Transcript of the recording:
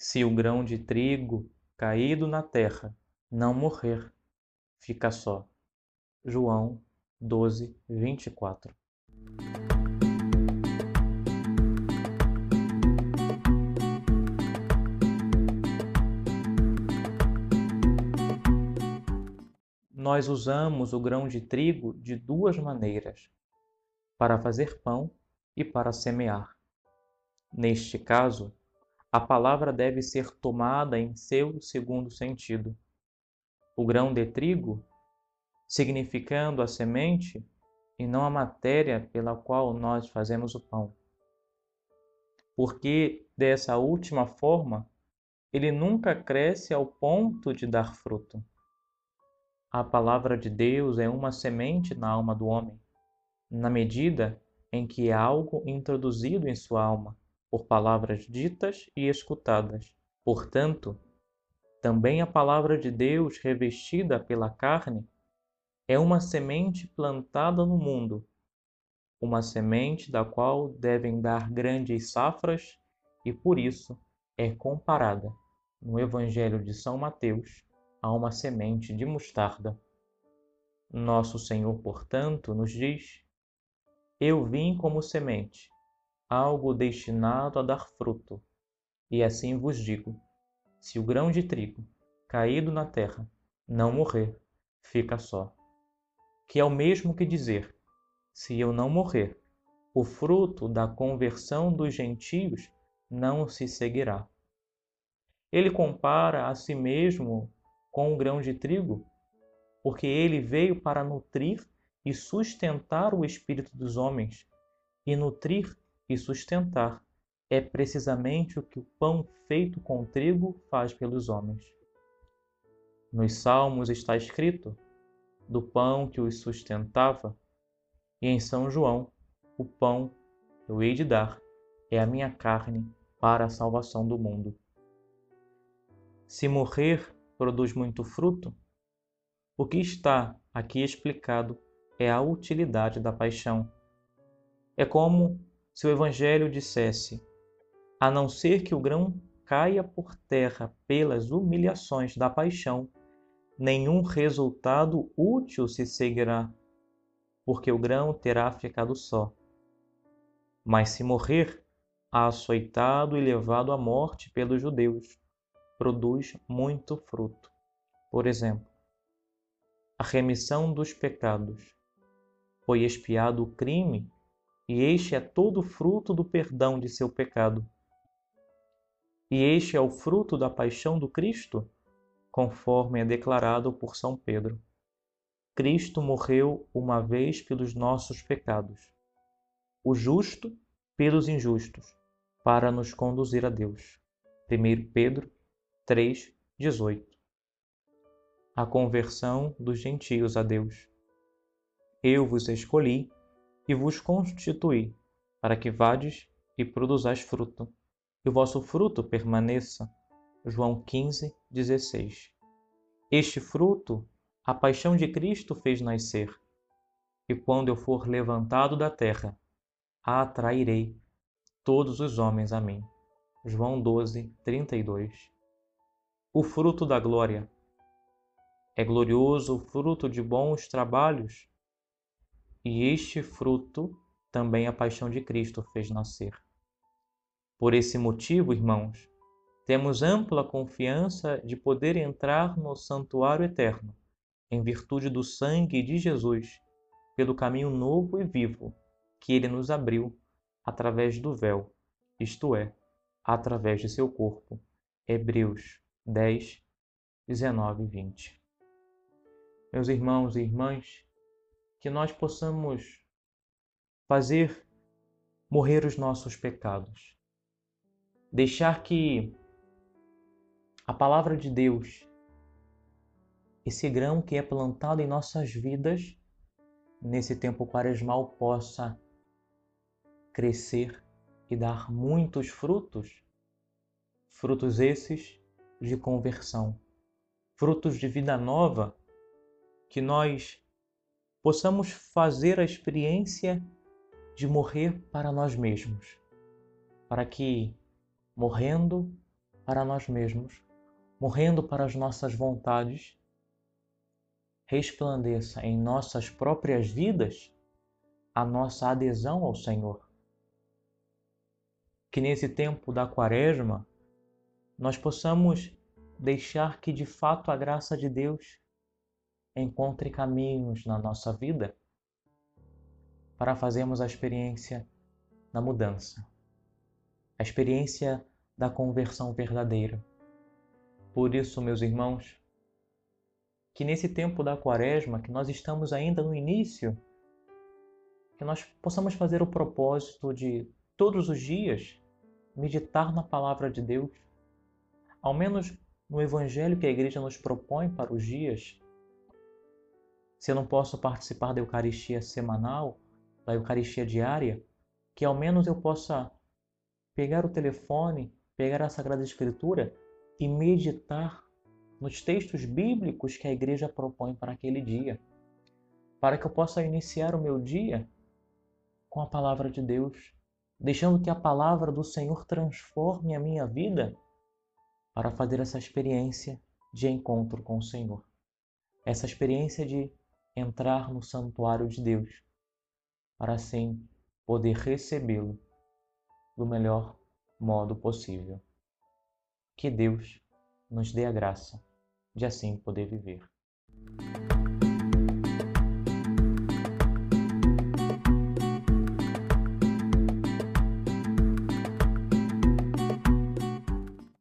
Se o grão de trigo caído na terra não morrer, fica só. João 12, 24. Nós usamos o grão de trigo de duas maneiras: para fazer pão e para semear. Neste caso, a palavra deve ser tomada em seu segundo sentido. O grão de trigo, significando a semente e não a matéria pela qual nós fazemos o pão. Porque dessa última forma, ele nunca cresce ao ponto de dar fruto. A palavra de Deus é uma semente na alma do homem, na medida em que é algo introduzido em sua alma por palavras ditas e escutadas. Portanto, também a palavra de Deus revestida pela carne é uma semente plantada no mundo, uma semente da qual devem dar grandes safras e por isso é comparada no Evangelho de São Mateus a uma semente de mostarda. Nosso Senhor, portanto, nos diz: Eu vim como semente algo destinado a dar fruto. E assim vos digo: se o grão de trigo caído na terra não morrer, fica só. Que é o mesmo que dizer: se eu não morrer, o fruto da conversão dos gentios não se seguirá. Ele compara a si mesmo com o grão de trigo, porque ele veio para nutrir e sustentar o espírito dos homens e nutrir e sustentar é precisamente o que o pão feito com trigo faz pelos homens. Nos Salmos está escrito do pão que os sustentava, e em São João, o pão que eu hei de dar é a minha carne para a salvação do mundo. Se morrer produz muito fruto, o que está aqui explicado é a utilidade da paixão. É como se o Evangelho dissesse: a não ser que o grão caia por terra pelas humilhações da paixão, nenhum resultado útil se seguirá, porque o grão terá ficado só. Mas se morrer, açoitado e levado à morte pelos judeus, produz muito fruto. Por exemplo, a remissão dos pecados. Foi expiado o crime e este é todo fruto do perdão de seu pecado. E este é o fruto da paixão do Cristo, conforme é declarado por São Pedro. Cristo morreu uma vez pelos nossos pecados, o justo pelos injustos, para nos conduzir a Deus. 1 Pedro 3, 18. A conversão dos gentios a Deus. Eu vos escolhi e vos constituí, para que vades e produzais fruto, e o vosso fruto permaneça. João 15, 16. Este fruto a paixão de Cristo fez nascer, e quando eu for levantado da terra, atrairei todos os homens a mim. João 12, 32. O fruto da glória. É glorioso o fruto de bons trabalhos e este fruto também a paixão de Cristo fez nascer. Por esse motivo, irmãos, temos ampla confiança de poder entrar no santuário eterno, em virtude do sangue de Jesus, pelo caminho novo e vivo que ele nos abriu através do véu, isto é, através de seu corpo. Hebreus 10, 19 e 20. Meus irmãos e irmãs, que nós possamos fazer morrer os nossos pecados. Deixar que a palavra de Deus, esse grão que é plantado em nossas vidas, nesse tempo quaresmal, possa crescer e dar muitos frutos, frutos esses de conversão, frutos de vida nova que nós possamos fazer a experiência de morrer para nós mesmos, para que, morrendo, para nós mesmos, morrendo para as nossas vontades, resplandeça em nossas próprias vidas a nossa adesão ao Senhor. Que nesse tempo da Quaresma nós possamos deixar que de fato a graça de Deus encontre caminhos na nossa vida para fazermos a experiência da mudança, a experiência da conversão verdadeira. Por isso, meus irmãos, que nesse tempo da Quaresma, que nós estamos ainda no início, que nós possamos fazer o propósito de todos os dias meditar na palavra de Deus, ao menos no evangelho que a igreja nos propõe para os dias. Se eu não posso participar da Eucaristia semanal, da Eucaristia diária, que ao menos eu possa pegar o telefone, pegar a Sagrada Escritura e meditar nos textos bíblicos que a igreja propõe para aquele dia, para que eu possa iniciar o meu dia com a palavra de Deus, deixando que a palavra do Senhor transforme a minha vida para fazer essa experiência de encontro com o Senhor, essa experiência de entrar no santuário de Deus para assim poder recebê-lo do melhor modo possível. Que Deus nos dê a graça de assim poder viver.